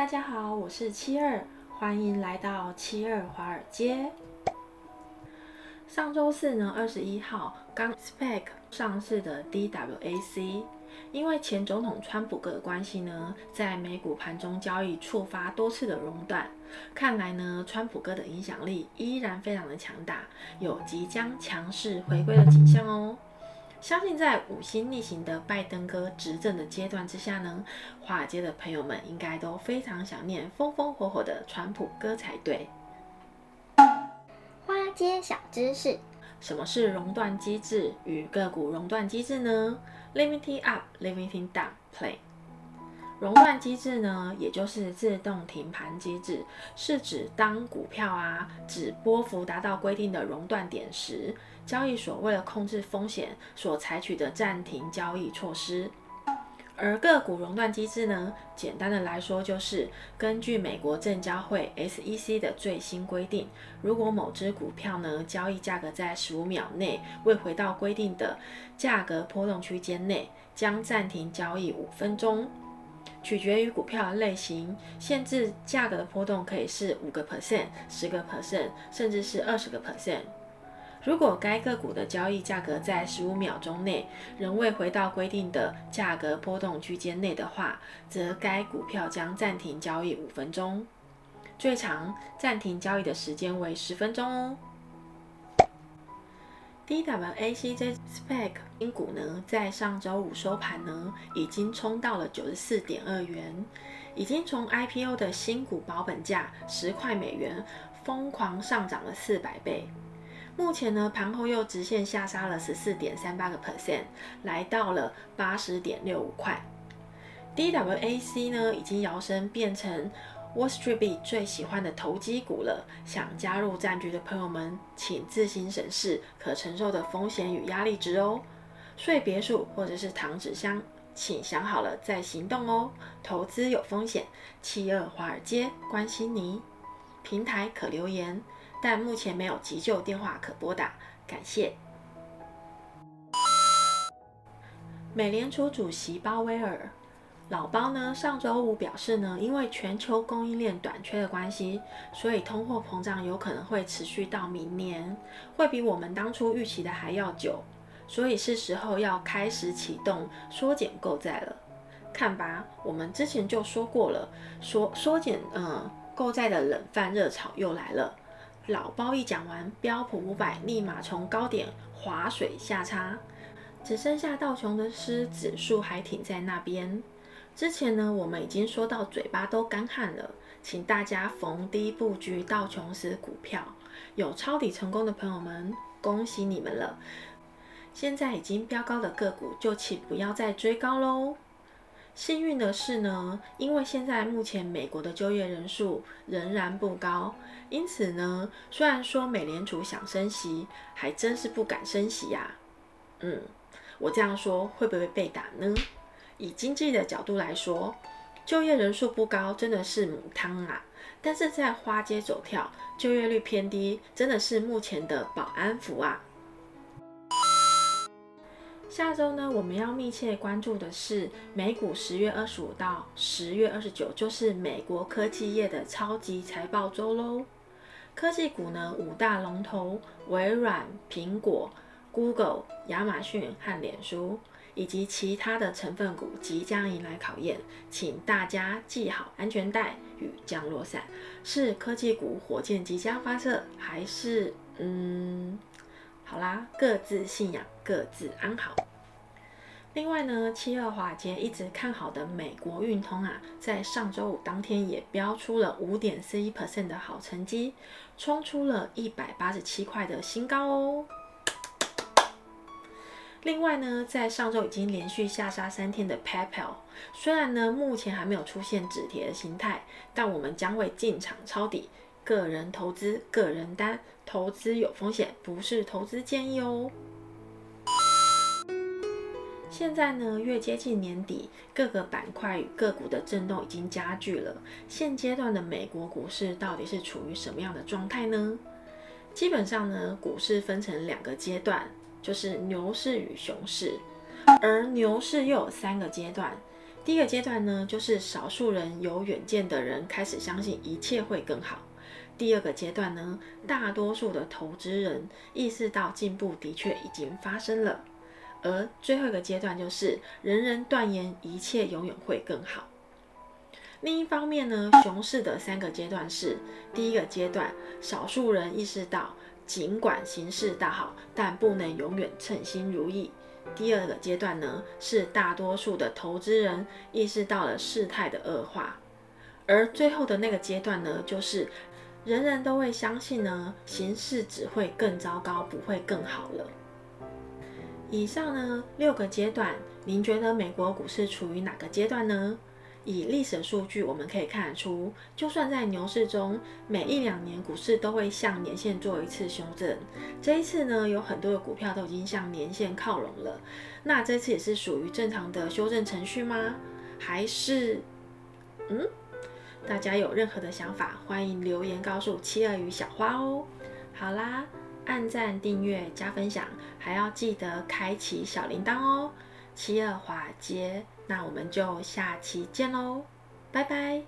大家好，我是七二，欢迎来到七二华尔街。上周四呢，二十一号刚 SPAC 上市的 DWAC，因为前总统川普哥的关系呢，在美股盘中交易触发多次的熔断，看来呢，川普哥的影响力依然非常的强大，有即将强势回归的景象哦。相信在五星逆行的拜登哥执政的阶段之下呢，华尔街的朋友们应该都非常想念风风火火的川普哥才对。花街小知识：什么是熔断机制与个股熔断机制呢？Limiting up, limiting down play。熔断机制呢，也就是自动停盘机制，是指当股票啊，指波幅达到规定的熔断点时。交易所为了控制风险所采取的暂停交易措施，而个股熔断机制呢，简单的来说就是根据美国证交会 SEC 的最新规定，如果某只股票呢，交易价格在十五秒内未回到规定的价格波动区间内，将暂停交易五分钟，取决于股票的类型，限制价格的波动可以是五个 percent、十个 percent，甚至是二十个 percent。如果该个股的交易价格在十五秒钟内仍未回到规定的价格波动区间内的话，则该股票将暂停交易五分钟，最长暂停交易的时间为十分钟哦。DWAC 这 SPAC 新股呢，在上周五收盘呢，已经冲到了九十四点二元，已经从 IPO 的新股保本价十块美元疯狂上涨了四百倍。目前呢，盘后又直线下杀了十四点三八个 percent，来到了八十点六五块。DWAC 呢，已经摇身变成 Wall Street B 最喜欢的投机股了。想加入战局的朋友们，请自行审视可承受的风险与压力值哦。睡别墅或者是躺纸箱，请想好了再行动哦。投资有风险，七二华尔街关心你。平台可留言。但目前没有急救电话可拨打，感谢。美联储主席鲍威尔，老包呢，上周五表示呢，因为全球供应链短缺的关系，所以通货膨胀有可能会持续到明年，会比我们当初预期的还要久，所以是时候要开始启动缩减购债了。看吧，我们之前就说过了，缩缩减嗯购债的冷饭热炒又来了。老包一讲完，标普五百立马从高点滑水下叉，只剩下道琼斯指数还挺在那边。之前呢，我们已经说到嘴巴都干旱了，请大家逢低布局道琼斯股票。有抄底成功的朋友们，恭喜你们了！现在已经飙高的个股，就请不要再追高喽。幸运的是呢，因为现在目前美国的就业人数仍然不高，因此呢，虽然说美联储想升息，还真是不敢升息呀。嗯，我这样说会不会被打呢？以经济的角度来说，就业人数不高真的是母汤啊，但是在花街走跳，就业率偏低，真的是目前的保安符啊。下周呢，我们要密切关注的是美股十月二十五到十月二十九，就是美国科技业的超级财报周喽。科技股呢，五大龙头微软、苹果、Google、亚马逊和脸书，以及其他的成分股即将迎来考验，请大家系好安全带与降落伞。是科技股火箭即将发射，还是嗯？好啦，各自信仰，各自安好。另外呢，七二华尔街一直看好的美国运通啊，在上周五当天也标出了五点四一 percent 的好成绩，冲出了一百八十七块的新高哦。另外呢，在上周已经连续下杀三天的 PayPal，虽然呢目前还没有出现止跌的形态，但我们将会进场抄底。个人投资，个人单，投资有风险，不是投资建议哦。现在呢，越接近年底，各个板块与个股的震动已经加剧了。现阶段的美国股市到底是处于什么样的状态呢？基本上呢，股市分成两个阶段，就是牛市与熊市。而牛市又有三个阶段，第一个阶段呢，就是少数人有远见的人开始相信一切会更好。第二个阶段呢，大多数的投资人意识到进步的确已经发生了。而最后一个阶段就是人人断言一切永远会更好。另一方面呢，熊市的三个阶段是：第一个阶段，少数人意识到尽管形势大好，但不能永远称心如意；第二个阶段呢，是大多数的投资人意识到了事态的恶化；而最后的那个阶段呢，就是人人都会相信呢，形势只会更糟糕，不会更好了。以上呢六个阶段，您觉得美国股市处于哪个阶段呢？以历史数据，我们可以看得出，就算在牛市中，每一两年股市都会向年线做一次修正。这一次呢，有很多的股票都已经向年线靠拢了。那这次也是属于正常的修正程序吗？还是，嗯？大家有任何的想法，欢迎留言告诉七二与小花哦。好啦。按赞、订阅、加分享，还要记得开启小铃铛哦。七二华街，那我们就下期见喽，拜拜。